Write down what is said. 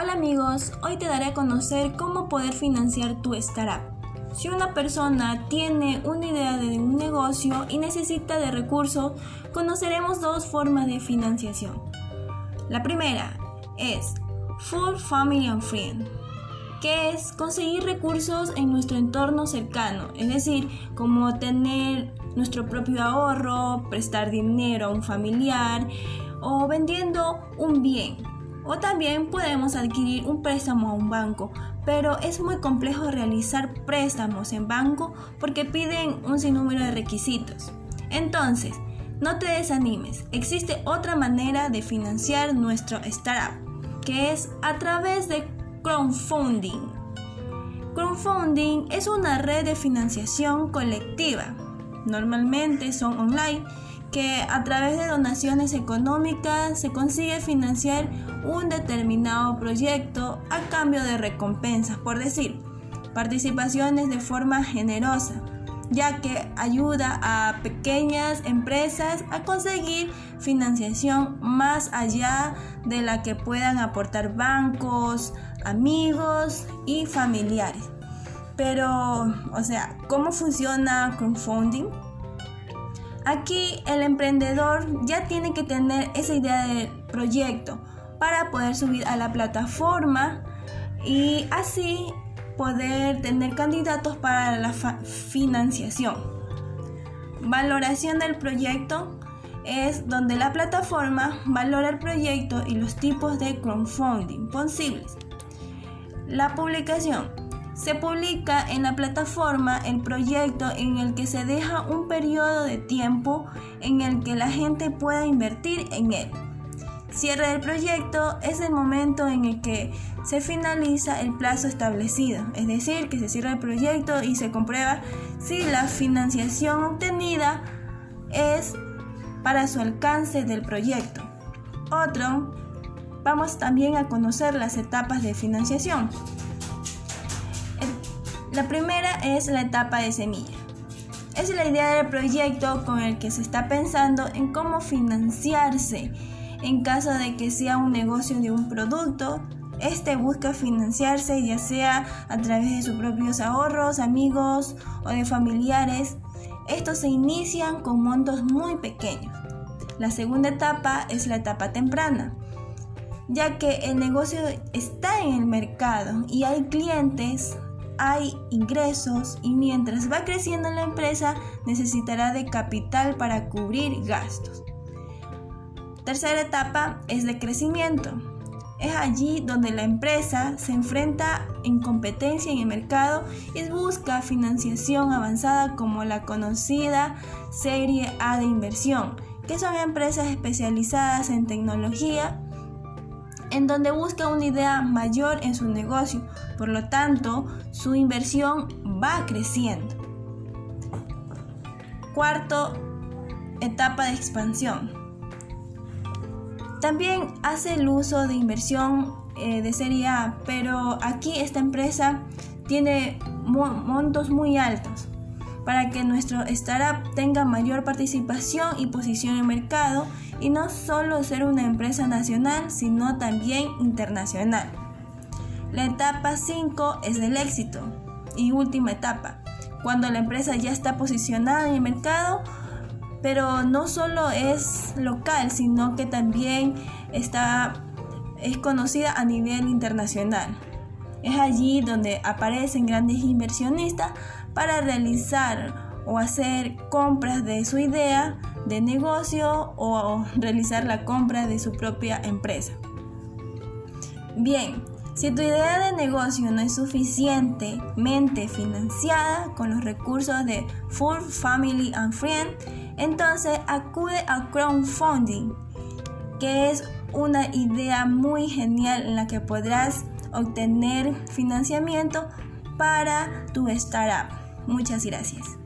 Hola amigos, hoy te daré a conocer cómo poder financiar tu startup. Si una persona tiene una idea de un negocio y necesita de recursos, conoceremos dos formas de financiación. La primera es Full Family and Friend, que es conseguir recursos en nuestro entorno cercano, es decir, como tener nuestro propio ahorro, prestar dinero a un familiar o vendiendo un bien o también podemos adquirir un préstamo a un banco, pero es muy complejo realizar préstamos en banco porque piden un sinnúmero de requisitos. Entonces, no te desanimes, existe otra manera de financiar nuestro startup, que es a través de crowdfunding. Crowdfunding es una red de financiación colectiva. Normalmente son online que a través de donaciones económicas se consigue financiar un determinado proyecto a cambio de recompensas, por decir, participaciones de forma generosa, ya que ayuda a pequeñas empresas a conseguir financiación más allá de la que puedan aportar bancos, amigos y familiares. Pero, o sea, ¿cómo funciona crowdfunding? Aquí el emprendedor ya tiene que tener esa idea de proyecto para poder subir a la plataforma y así poder tener candidatos para la financiación. Valoración del proyecto es donde la plataforma valora el proyecto y los tipos de crowdfunding posibles. La publicación se publica en la plataforma el proyecto en el que se deja un periodo de tiempo en el que la gente pueda invertir en él. Cierre del proyecto es el momento en el que se finaliza el plazo establecido, es decir, que se cierra el proyecto y se comprueba si la financiación obtenida es para su alcance del proyecto. Otro, vamos también a conocer las etapas de financiación. La primera es la etapa de semilla. Es la idea del proyecto con el que se está pensando en cómo financiarse en caso de que sea un negocio de un producto. Este busca financiarse ya sea a través de sus propios ahorros, amigos o de familiares. Estos se inician con montos muy pequeños. La segunda etapa es la etapa temprana, ya que el negocio está en el mercado y hay clientes hay ingresos y mientras va creciendo la empresa necesitará de capital para cubrir gastos. Tercera etapa es de crecimiento. Es allí donde la empresa se enfrenta en competencia en el mercado y busca financiación avanzada como la conocida Serie A de inversión, que son empresas especializadas en tecnología en donde busca una idea mayor en su negocio, por lo tanto su inversión va creciendo. Cuarto, etapa de expansión. También hace el uso de inversión eh, de serie A, pero aquí esta empresa tiene montos muy altos para que nuestro startup tenga mayor participación y posición en el mercado y no solo ser una empresa nacional, sino también internacional. La etapa 5 es del éxito y última etapa, cuando la empresa ya está posicionada en el mercado, pero no solo es local, sino que también está es conocida a nivel internacional. Es allí donde aparecen grandes inversionistas para realizar o hacer compras de su idea de negocio o realizar la compra de su propia empresa. Bien, si tu idea de negocio no es suficientemente financiada con los recursos de Full Family and Friend, entonces acude a crowdfunding, que es una idea muy genial en la que podrás obtener financiamiento para tu startup. Muchas gracias.